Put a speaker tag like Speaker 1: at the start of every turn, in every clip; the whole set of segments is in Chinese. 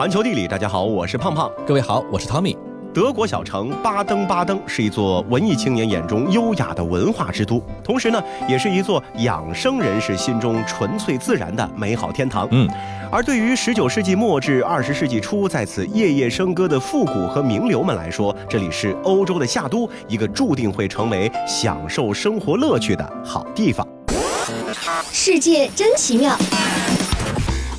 Speaker 1: 环球地理，大家好，我是胖胖。
Speaker 2: 各位好，我是汤米。
Speaker 1: 德国小城巴登巴登是一座文艺青年眼中优雅的文化之都，同时呢，也是一座养生人士心中纯粹自然的美好天堂。
Speaker 2: 嗯，
Speaker 1: 而对于十九世纪末至二十世纪初在此夜夜笙歌的复古和名流们来说，这里是欧洲的夏都，一个注定会成为享受生活乐趣的好地方。
Speaker 3: 世界真奇妙。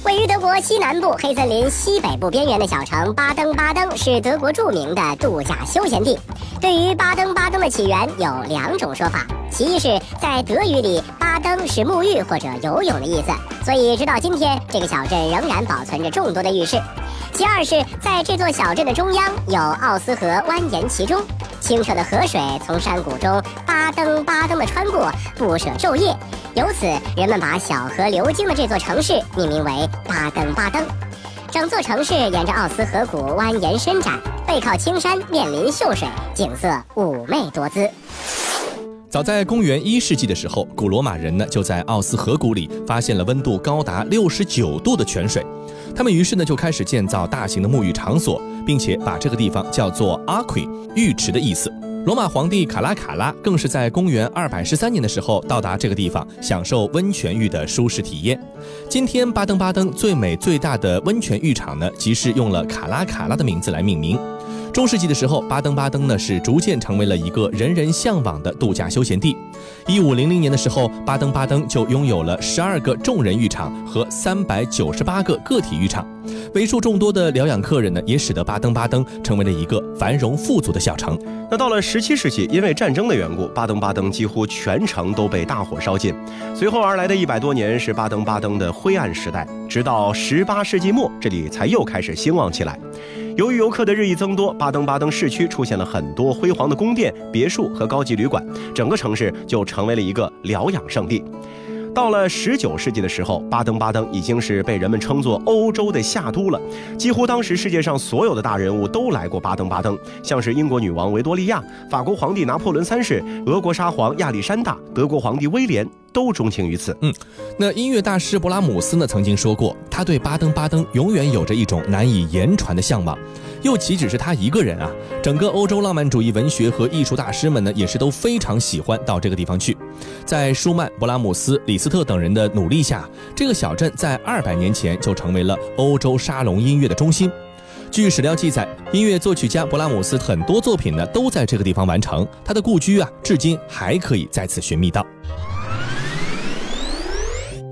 Speaker 4: 位于德国西南部黑森林西北部边缘的小城巴登巴登是德国著名的度假休闲地。对于巴登巴登的起源有两种说法，其一是在德语里“巴登”是沐浴或者游泳的意思，所以直到今天这个小镇仍然保存着众多的浴室；其二是在这座小镇的中央有奥斯河蜿蜒其中，清澈的河水从山谷中巴登巴登的穿过，不舍昼夜。由此，人们把小河流经的这座城市命名为巴登巴登。整座城市沿着奥斯河谷蜿蜒伸展，背靠青山，面临秀水，景色妩媚多姿。
Speaker 2: 早在公元一世纪的时候，古罗马人呢就在奥斯河谷里发现了温度高达六十九度的泉水，他们于是呢就开始建造大型的沐浴场所，并且把这个地方叫做阿奎浴池的意思。罗马皇帝卡拉卡拉更是在公元二百十三年的时候到达这个地方，享受温泉浴的舒适体验。今天巴登巴登最美最大的温泉浴场呢，即是用了卡拉卡拉的名字来命名。中世纪的时候，巴登巴登呢是逐渐成为了一个人人向往的度假休闲地。一五零零年的时候，巴登巴登就拥有了十二个众人浴场和三百九十八个个体浴场，为数众多的疗养客人呢，也使得巴登巴登成为了一个繁荣富足的小城。
Speaker 1: 那到了十七世纪，因为战争的缘故，巴登巴登几乎全城都被大火烧尽。随后而来的一百多年是巴登巴登的灰暗时代，直到十八世纪末，这里才又开始兴旺起来。由于游客的日益增多，巴登巴登市区出现了很多辉煌的宫殿、别墅和高级旅馆，整个城市就成为了一个疗养圣地。到了十九世纪的时候，巴登巴登已经是被人们称作欧洲的夏都了。几乎当时世界上所有的大人物都来过巴登巴登，像是英国女王维多利亚、法国皇帝拿破仑三世、俄国沙皇亚历山大、德国皇帝威廉都钟情于此。
Speaker 2: 嗯，那音乐大师勃拉姆斯呢曾经说过，他对巴登巴登永远有着一种难以言传的向往。又岂止是他一个人啊？整个欧洲浪漫主义文学和艺术大师们呢，也是都非常喜欢到这个地方去。在舒曼、勃拉姆斯、李斯特等人的努力下，这个小镇在二百年前就成为了欧洲沙龙音乐的中心。据史料记载，音乐作曲家勃拉姆斯很多作品呢都在这个地方完成。他的故居啊，至今还可以在此寻觅到。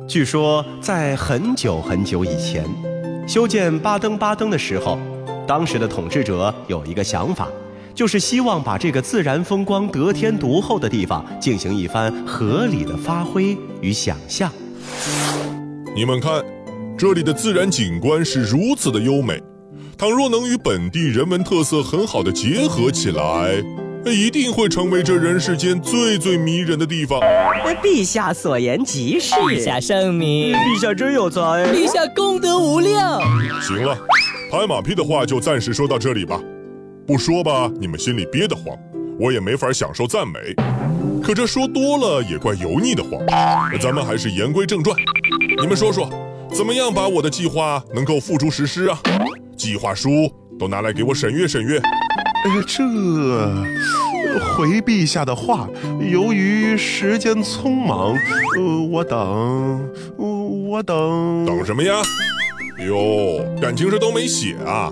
Speaker 1: 据说，在很久很久以前，修建巴登巴登的时候。当时的统治者有一个想法，就是希望把这个自然风光得天独厚的地方进行一番合理的发挥与想象。
Speaker 5: 你们看，这里的自然景观是如此的优美，倘若能与本地人文特色很好的结合起来，那一定会成为这人世间最最迷人的地方。
Speaker 6: 陛下所言极是，
Speaker 7: 陛下圣明，
Speaker 1: 陛下真有才，
Speaker 7: 陛下功德无量。
Speaker 5: 行了。拍马屁的话就暂时说到这里吧，不说吧，你们心里憋得慌，我也没法享受赞美。可这说多了也怪油腻的慌。咱们还是言归正传，你们说说，怎么样把我的计划能够付诸实施啊？计划书都拿来给我审阅审阅。
Speaker 8: 呃，这回陛下的话，由于时间匆忙，呃，我等，我等，
Speaker 5: 等什么呀？哟，感情是都没写啊，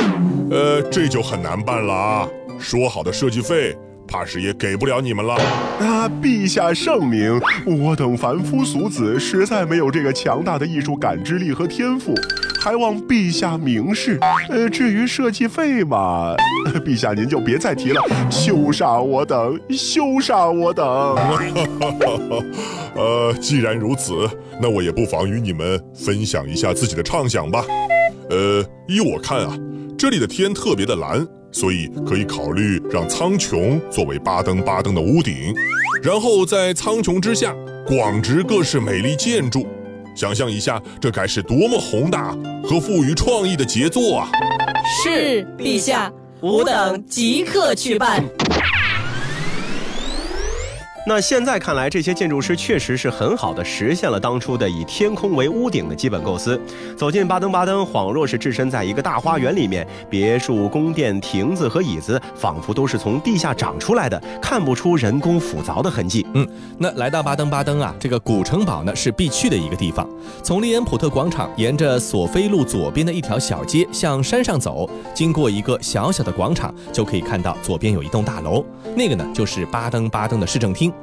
Speaker 5: 呃，这就很难办了啊。说好的设计费，怕是也给不了你们了。
Speaker 8: 啊，陛下圣明，我等凡夫俗子实在没有这个强大的艺术感知力和天赋，还望陛下明示。呃，至于设计费嘛，陛下您就别再提了，羞煞我等，羞煞我等。
Speaker 5: 呃，既然如此。那我也不妨与你们分享一下自己的畅想吧。呃，依我看啊，这里的天特别的蓝，所以可以考虑让苍穹作为巴登巴登的屋顶，然后在苍穹之下广植各式美丽建筑。想象一下，这该是多么宏大和富于创意的杰作啊！
Speaker 7: 是，陛下，吾等即刻去办。
Speaker 1: 那现在看来，这些建筑师确实是很好的实现了当初的以天空为屋顶的基本构思。走进巴登巴登，恍若是置身在一个大花园里面，别墅、宫殿、亭子和椅子仿佛都是从地下长出来的，看不出人工复凿的痕迹。
Speaker 2: 嗯，那来到巴登巴登啊，这个古城堡呢是必去的一个地方。从利恩普特广场沿着索菲路左边的一条小街向山上走，经过一个小小的广场，就可以看到左边有一栋大楼，那个呢就是巴登巴登的市政厅。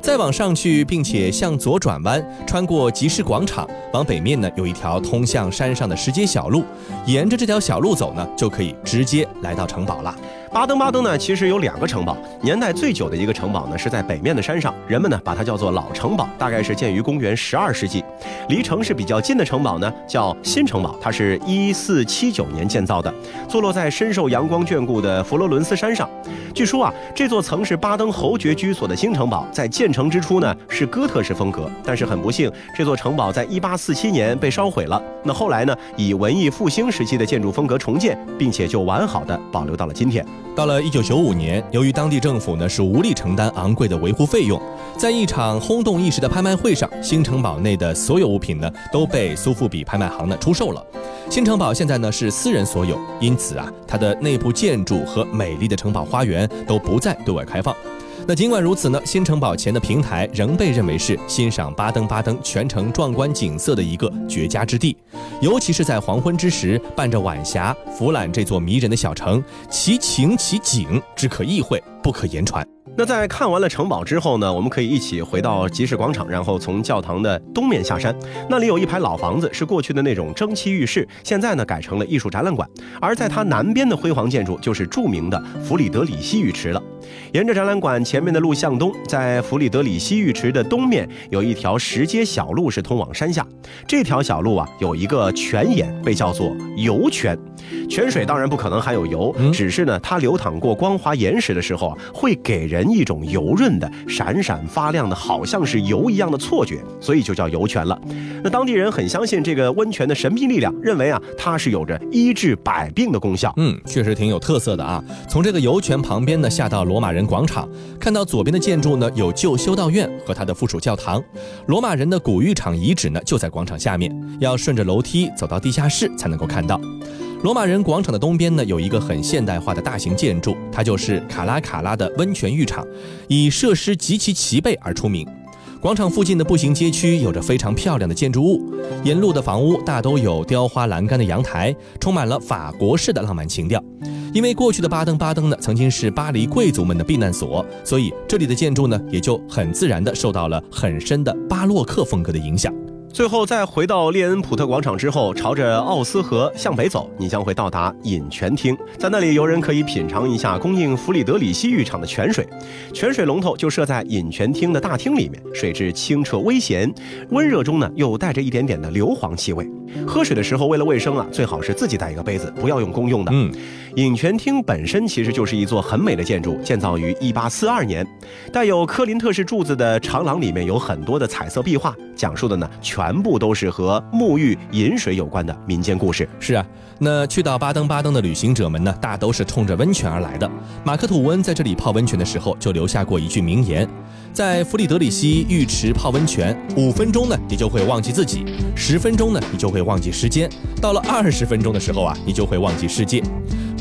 Speaker 2: 再往上去，并且向左转弯，穿过集市广场，往北面呢有一条通向山上的石阶小路，沿着这条小路走呢，就可以直接来到城堡了。
Speaker 1: 巴登巴登呢，其实有两个城堡，年代最久的一个城堡呢是在北面的山上，人们呢把它叫做老城堡，大概是建于公元十二世纪。离城市比较近的城堡呢叫新城堡，它是一四七九年建造的，坐落在深受阳光眷顾的佛罗伦斯山上。据说啊，这座曾是巴登侯爵居所的新城堡，在建成之初呢是哥特式风格，但是很不幸，这座城堡在一八四七年被烧毁了。那后来呢，以文艺复兴时期的建筑风格重建，并且就完好的保留到了今天。
Speaker 2: 到了一九九五年，由于当地政府呢是无力承担昂贵的维护费用，在一场轰动一时的拍卖会上，新城堡内的所有物品呢都被苏富比拍卖行呢出售了。新城堡现在呢是私人所有，因此啊，它的内部建筑和美丽的城堡花园都不再对外开放。那尽管如此呢，新城堡前的平台仍被认为是欣赏巴登巴登全城壮观景色的一个绝佳之地，尤其是在黄昏之时，伴着晚霞俯览这座迷人的小城，其情其景只可意会，不可言传。
Speaker 1: 那在看完了城堡之后呢，我们可以一起回到集市广场，然后从教堂的东面下山。那里有一排老房子，是过去的那种蒸汽浴室，现在呢改成了艺术展览馆。而在它南边的辉煌建筑，就是著名的弗里德里希浴池了。沿着展览馆前面的路向东，在弗里德里希浴池的东面有一条石阶小路，是通往山下。这条小路啊，有一个泉眼，被叫做油泉。泉水当然不可能含有油，只是呢，它流淌过光滑岩石的时候啊，会给人一种油润的、闪闪发亮的，好像是油一样的错觉，所以就叫油泉了。那当地人很相信这个温泉的神秘力量，认为啊，它是有着医治百病的功效。
Speaker 2: 嗯，确实挺有特色的啊。从这个油泉旁边呢，下到罗马人广场，看到左边的建筑呢，有旧修道院和它的附属教堂。罗马人的古浴场遗址呢，就在广场下面，要顺着楼梯走到地下室才能够看到。罗马人广场的东边呢，有一个很现代化的大型建筑，它就是卡拉卡拉的温泉浴场，以设施极其齐备而出名。广场附近的步行街区有着非常漂亮的建筑物，沿路的房屋大都有雕花栏杆的阳台，充满了法国式的浪漫情调。因为过去的巴登巴登呢，曾经是巴黎贵族们的避难所，所以这里的建筑呢，也就很自然的受到了很深的巴洛克风格的影响。
Speaker 1: 最后再回到列恩普特广场之后，朝着奥斯河向北走，你将会到达饮泉厅。在那里，游人可以品尝一下供应弗里德里希浴场的泉水。泉水龙头就设在饮泉厅的大厅里面，水质清澈微咸，温热中呢又带着一点点的硫磺气味。喝水的时候，为了卫生啊，最好是自己带一个杯子，不要用公用的。嗯，饮泉厅本身其实就是一座很美的建筑，建造于一八四二年，带有科林特式柱子的长廊里面有很多的彩色壁画，讲述的呢全全部都是和沐浴饮水有关的民间故事。
Speaker 2: 是啊，那去到巴登巴登的旅行者们呢，大都是冲着温泉而来的。马克吐温在这里泡温泉的时候，就留下过一句名言。在弗里德里希浴池泡温泉，五分钟呢，你就会忘记自己；十分钟呢，你就会忘记时间；到了二十分钟的时候啊，你就会忘记世界。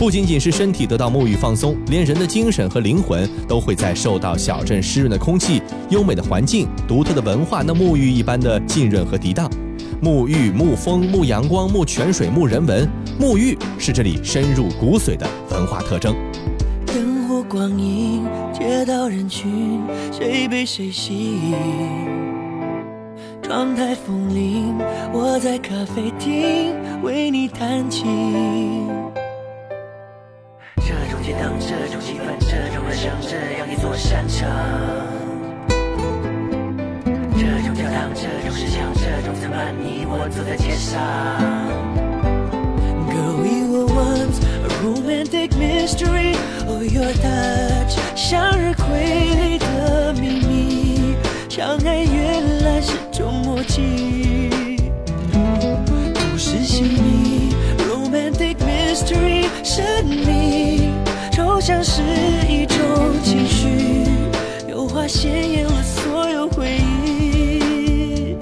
Speaker 2: 不仅仅是身体得到沐浴放松，连人的精神和灵魂都会在受到小镇湿润的空气、优美的环境、独特的文化那沐浴一般的浸润和涤荡。沐浴、沐风、沐阳光、沐泉水、沐人文，沐浴是这里深入骨髓的文化特征。
Speaker 9: 灯火光影，街道人群，谁被谁吸引？窗台风铃，我在咖啡厅为你弹琴。这种街灯，这种气氛，这种人生，这样一座山城。这种教堂，这种石墙，这种层板，你我走在街上。Girl, we were once a romantic mystery. Oh, your touch 向日葵里的秘密，相爱原来是种默契。像是一种情绪，有话鲜艳了所有回忆。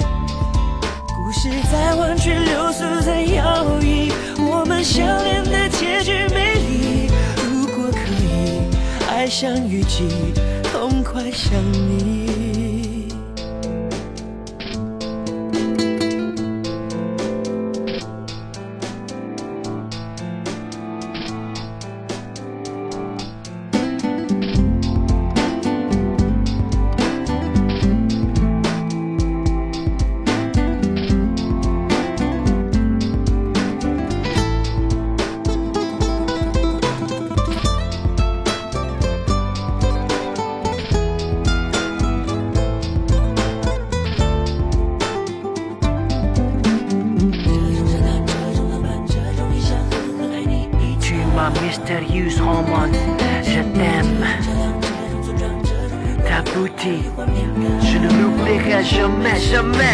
Speaker 9: 故事在弯曲，流苏在摇曳，我们
Speaker 10: 相恋的结局美丽。如果可以，爱像雨季，痛快想你。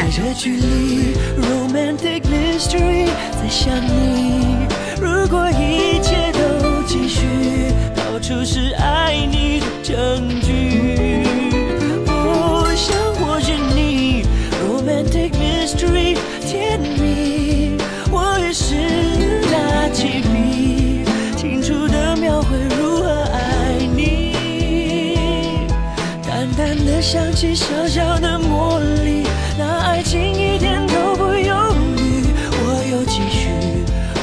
Speaker 9: 这距离 romantic mystery 在想你。如果一切都继续到处是爱你的证据。淡淡的香气，小小的魔力，那爱情一点都不犹豫。我又继续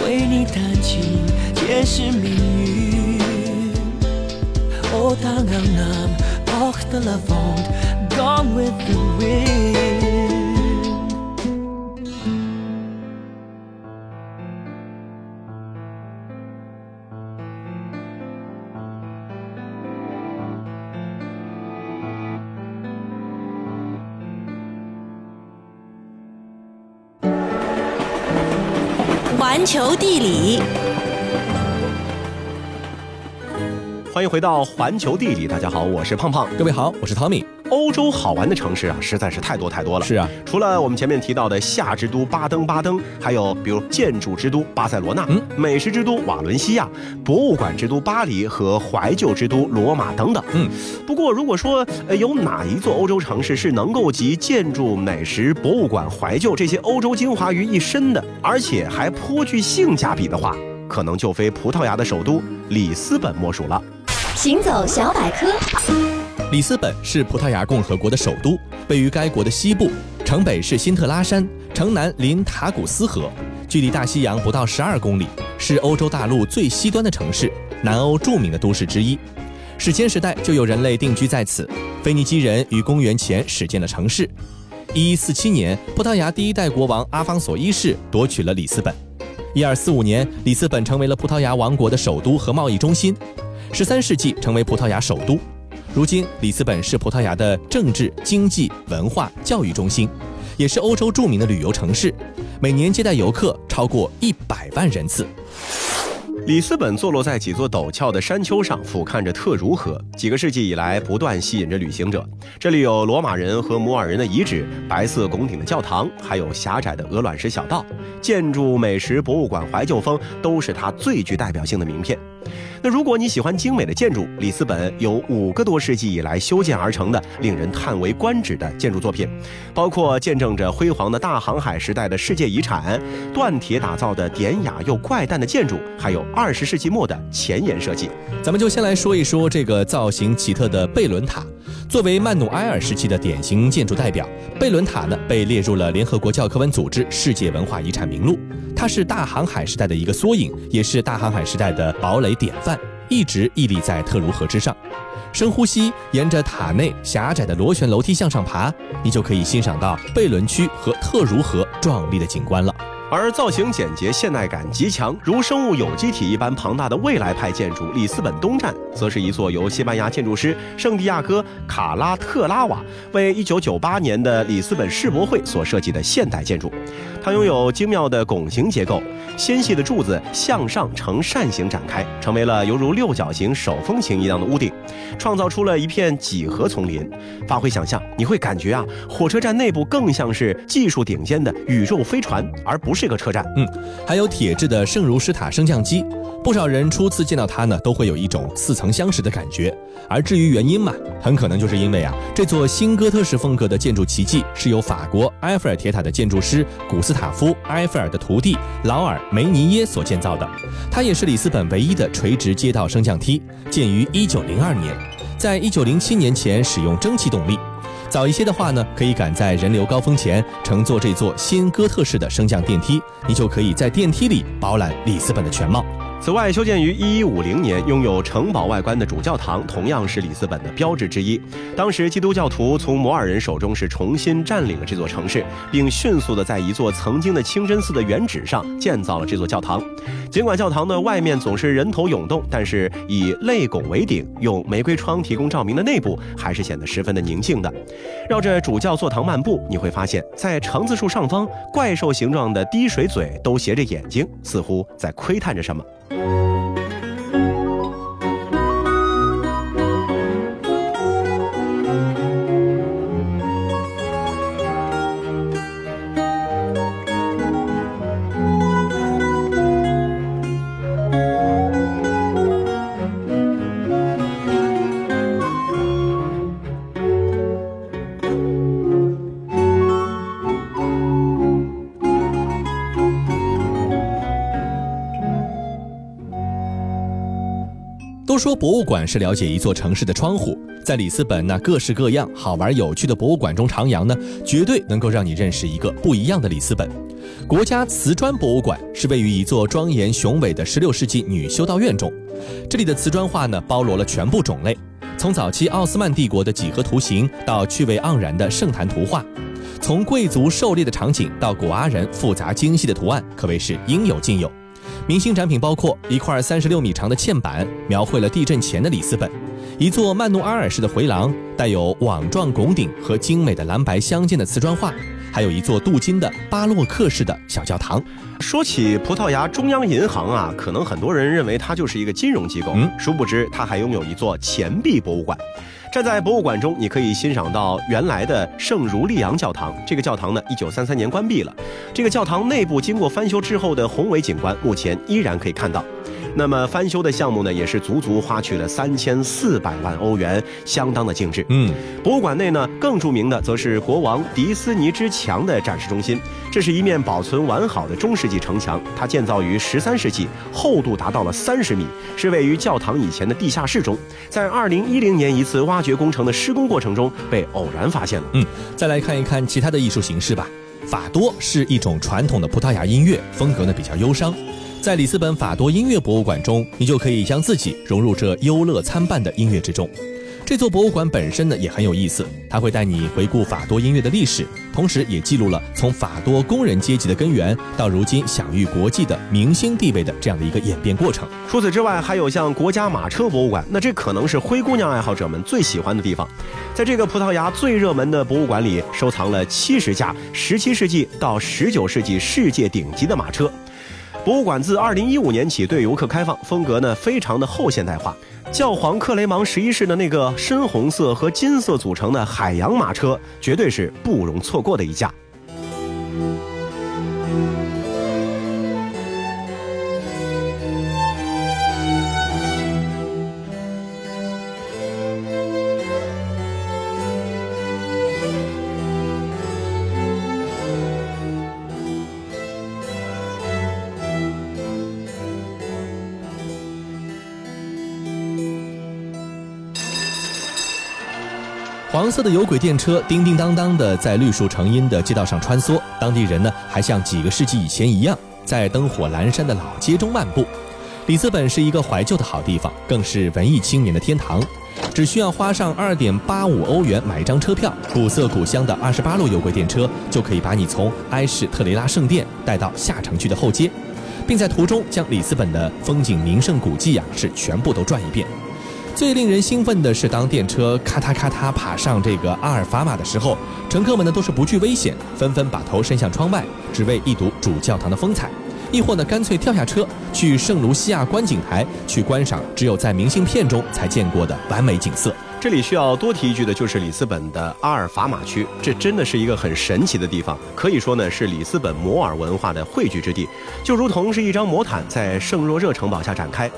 Speaker 9: 为你弹琴，解释命运。Oh, tangang nam, och the lavond, gone with the wind.
Speaker 11: 环球地理，
Speaker 1: 欢迎回到环球地理，大家好，我是胖胖。
Speaker 2: 各位好，我是 Tommy。
Speaker 1: 欧洲好玩的城市啊，实在是太多太多了。
Speaker 2: 是啊，
Speaker 1: 除了我们前面提到的夏之都巴登巴登，还有比如建筑之都巴塞罗那、
Speaker 2: 嗯
Speaker 1: 美食之都瓦伦西亚、博物馆之都巴黎和怀旧之都罗马等等。
Speaker 2: 嗯，
Speaker 1: 不过如果说呃有哪一座欧洲城市是能够集建筑、美食、博物馆、怀旧这些欧洲精华于一身的，而且还颇具性价比的话，可能就非葡萄牙的首都里斯本莫属了。
Speaker 3: 行走小百科，
Speaker 2: 里斯本是葡萄牙共和国的首都，位于该国的西部，城北是辛特拉山，城南临塔古斯河，距离大西洋不到十二公里，是欧洲大陆最西端的城市，南欧著名的都市之一。史前时代就有人类定居在此，腓尼基人于公元前始建了城市。一一四七年，葡萄牙第一代国王阿方索一世夺取了里斯本。一二四五年，里斯本成为了葡萄牙王国的首都和贸易中心。十三世纪成为葡萄牙首都。如今，里斯本是葡萄牙的政治、经济、文化、教育中心，也是欧洲著名的旅游城市，每年接待游客超过一百万人次。
Speaker 1: 里斯本坐落在几座陡峭的山丘上，俯瞰着特茹河，几个世纪以来不断吸引着旅行者。这里有罗马人和摩尔人的遗址、白色拱顶的教堂，还有狭窄的鹅卵石小道。建筑、美食、博物馆、怀旧风都是它最具代表性的名片。那如果你喜欢精美的建筑，里斯本有五个多世纪以来修建而成的令人叹为观止的建筑作品，包括见证着辉煌的大航海时代的世界遗产、锻铁打造的典雅又怪诞的建筑，还有二十世纪末的前沿设计。
Speaker 2: 咱们就先来说一说这个造型奇特的贝伦塔。作为曼努埃尔时期的典型建筑代表，贝伦塔呢被列入了联合国教科文组织世界文化遗产名录。它是大航海时代的一个缩影，也是大航海时代的堡垒典范，一直屹立在特茹河之上。深呼吸，沿着塔内狭窄的螺旋楼梯向上爬，你就可以欣赏到贝伦区和特茹河壮丽的景观了。
Speaker 1: 而造型简洁、现代感极强，如生物有机体一般庞大的未来派建筑里斯本东站，则是一座由西班牙建筑师圣地亚哥·卡拉特拉瓦为1998年的里斯本世博会所设计的现代建筑。它拥有精妙的拱形结构，纤细的柱子向上呈扇形展开，成为了犹如六角形手风琴一样的屋顶，创造出了一片几何丛林。发挥想象，你会感觉啊，火车站内部更像是技术顶尖的宇宙飞船，而不是这个车站。
Speaker 2: 嗯，还有铁制的圣如斯塔升降机，不少人初次见到它呢，都会有一种似曾相识的感觉。而至于原因嘛，很可能就是因为啊，这座新哥特式风格的建筑奇迹是由法国埃菲尔铁塔的建筑师古斯塔夫·埃菲尔的徒弟劳尔·梅尼耶所建造的。它也是里斯本唯一的垂直街道升降梯，建于1902年。在一九零七年前使用蒸汽动力。早一些的话呢，可以赶在人流高峰前乘坐这座新哥特式的升降电梯，你就可以在电梯里饱览里斯本的全貌。
Speaker 1: 此外，修建于一一五零年、拥有城堡外观的主教堂，同样是里斯本的标志之一。当时，基督教徒从摩尔人手中是重新占领了这座城市，并迅速的在一座曾经的清真寺的原址上建造了这座教堂。尽管教堂的外面总是人头涌动，但是以泪拱为顶、用玫瑰窗提供照明的内部，还是显得十分的宁静的。绕着主教座堂漫步，你会发现在橙子树上方，怪兽形状的滴水嘴都斜着眼睛，似乎在窥探着什么。
Speaker 2: 都说博物馆是了解一座城市的窗户，在里斯本那各式各样好玩有趣的博物馆中徜徉呢，绝对能够让你认识一个不一样的里斯本。国家瓷砖博物馆是位于一座庄严雄伟的16世纪女修道院中，这里的瓷砖画呢包罗了全部种类，从早期奥斯曼帝国的几何图形到趣味盎然的圣坛图画，从贵族狩猎的场景到古阿人复杂精细的图案，可谓是应有尽有。明星展品包括一块三十六米长的嵌板，描绘了地震前的里斯本；一座曼努阿尔式的回廊，带有网状拱顶和精美的蓝白相间的瓷砖画；还有一座镀金的巴洛克式的小教堂。
Speaker 1: 说起葡萄牙中央银行啊，可能很多人认为它就是一个金融机构，
Speaker 2: 嗯，
Speaker 1: 殊不知它还拥有一座钱币博物馆。站在博物馆中，你可以欣赏到原来的圣儒利昂教堂。这个教堂呢，一九三三年关闭了。这个教堂内部经过翻修之后的宏伟景观，目前依然可以看到。那么翻修的项目呢，也是足足花去了三千四百万欧元，相当的精致。
Speaker 2: 嗯，
Speaker 1: 博物馆内呢，更著名的则是国王迪斯尼之墙的展示中心。这是一面保存完好的中世纪城墙，它建造于十三世纪，厚度达到了三十米，是位于教堂以前的地下室中。在二零一零年一次挖掘工程的施工过程中，被偶然发现了。
Speaker 2: 嗯，再来看一看其他的艺术形式吧。法多是一种传统的葡萄牙音乐，风格呢比较忧伤。在里斯本法多音乐博物馆中，你就可以将自己融入这忧乐参半的音乐之中。这座博物馆本身呢也很有意思，它会带你回顾法多音乐的历史，同时也记录了从法多工人阶级的根源到如今享誉国际的明星地位的这样的一个演变过程。
Speaker 1: 除此之外，还有像国家马车博物馆，那这可能是灰姑娘爱好者们最喜欢的地方。在这个葡萄牙最热门的博物馆里，收藏了七十架17世纪到19世纪世界顶级的马车。博物馆自2015年起对游客开放，风格呢非常的后现代化。教皇克雷芒十一世的那个深红色和金色组成的海洋马车，绝对是不容错过的一架。
Speaker 2: 黄色的有轨电车叮叮当当的在绿树成荫的街道上穿梭，当地人呢还像几个世纪以前一样，在灯火阑珊的老街中漫步。里斯本是一个怀旧的好地方，更是文艺青年的天堂。只需要花上二点八五欧元买一张车票，古色古香的二十八路有轨电车就可以把你从埃什特雷拉圣殿带到下城区的后街，并在途中将里斯本的风景名胜古迹呀是全部都转一遍。最令人兴奋的是，当电车咔嗒咔嗒爬上这个阿尔法马的时候，乘客们呢都是不惧危险，纷纷把头伸向窗外，只为一睹主教堂的风采；亦或呢干脆跳下车去圣卢西亚观景台去观赏只有在明信片中才见过的完美景色。
Speaker 1: 这里需要多提一句的就是里斯本的阿尔法马区，这真的是一个很神奇的地方，可以说呢是里斯本摩尔文化的汇聚之地，就如同是一张魔毯在圣若热城堡下展开。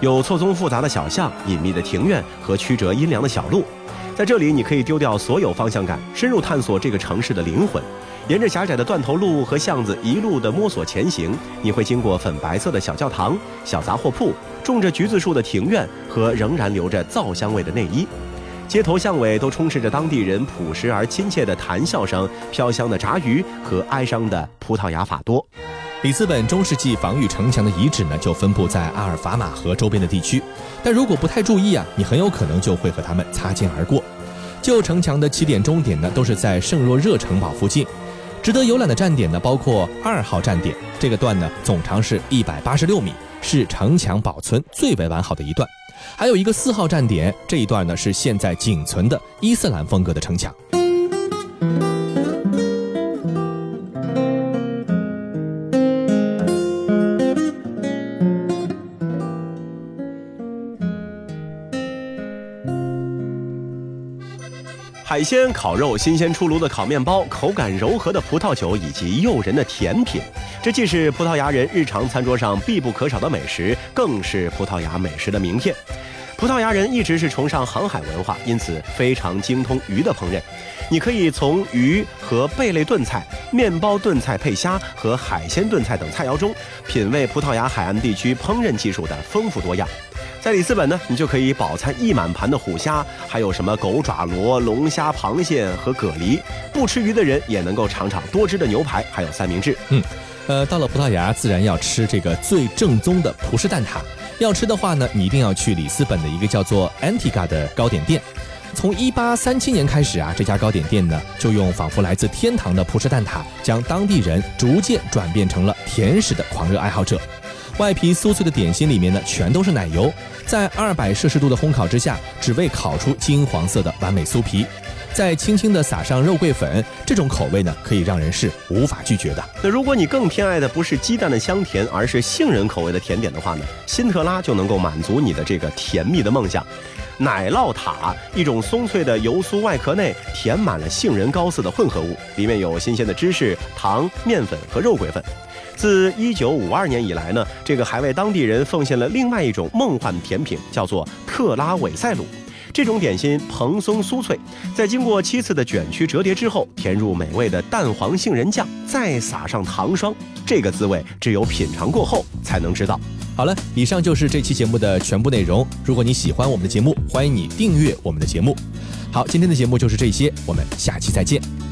Speaker 1: 有错综复杂的小巷、隐秘的庭院和曲折阴凉的小路，在这里，你可以丢掉所有方向感，深入探索这个城市的灵魂。沿着狭窄的断头路和巷子一路的摸索前行，你会经过粉白色的小教堂、小杂货铺、种着橘子树的庭院和仍然留着皂香味的内衣。街头巷尾都充斥着当地人朴实而亲切的谈笑声、飘香的炸鱼和哀伤的葡萄牙法多。
Speaker 2: 里斯本中世纪防御城墙的遗址呢，就分布在阿尔法马河周边的地区，但如果不太注意啊，你很有可能就会和他们擦肩而过。旧城墙的起点、终点呢，都是在圣若热城堡附近。值得游览的站点呢，包括二号站点，这个段呢总长是一百八十六米，是城墙保存最为完好的一段。还有一个四号站点，这一段呢是现在仅存的伊斯兰风格的城墙。
Speaker 1: 海鲜、烤肉、新鲜出炉的烤面包、口感柔和的葡萄酒以及诱人的甜品，这既是葡萄牙人日常餐桌上必不可少的美食，更是葡萄牙美食的名片。葡萄牙人一直是崇尚航海文化，因此非常精通鱼的烹饪。你可以从鱼和贝类炖菜、面包炖菜配虾和海鲜炖菜等菜肴中，品味葡萄牙海岸地区烹饪技术的丰富多样。在里斯本呢，你就可以饱餐一满盘的虎虾，还有什么狗爪螺、龙虾、螃蟹和蛤蜊。不吃鱼的人也能够尝尝多汁的牛排，还有三明治。
Speaker 2: 嗯，呃，到了葡萄牙，自然要吃这个最正宗的葡式蛋挞。要吃的话呢，你一定要去里斯本的一个叫做 Antiga 的糕点店。从一八三七年开始啊，这家糕点店呢，就用仿佛来自天堂的葡式蛋挞，将当地人逐渐转变成了甜食的狂热爱好者。外皮酥脆的点心里面呢，全都是奶油，在二百摄氏度的烘烤之下，只为烤出金黄色的完美酥皮，再轻轻的撒上肉桂粉，这种口味呢，可以让人是无法拒绝的。
Speaker 1: 那如果你更偏爱的不是鸡蛋的香甜，而是杏仁口味的甜点的话呢，辛特拉就能够满足你的这个甜蜜的梦想。奶酪塔，一种松脆的油酥外壳内填满了杏仁膏似的混合物，里面有新鲜的芝士、糖、面粉和肉桂粉。自一九五二年以来呢，这个还为当地人奉献了另外一种梦幻甜品，叫做特拉韦塞鲁。这种点心蓬松酥脆，在经过七次的卷曲折叠之后，填入美味的蛋黄杏仁酱，再撒上糖霜，这个滋味只有品尝过后才能知道。
Speaker 2: 好了，以上就是这期节目的全部内容。如果你喜欢我们的节目，欢迎你订阅我们的节目。好，今天的节目就是这些，我们下期再见。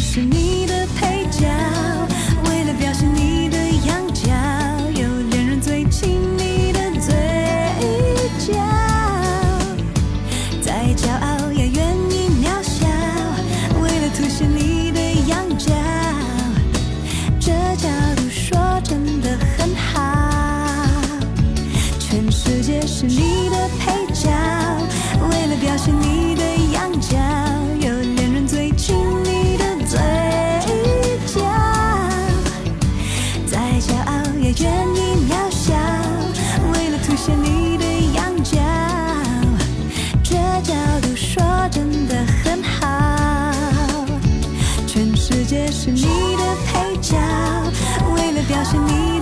Speaker 12: 是你是你的配角，为了表现你。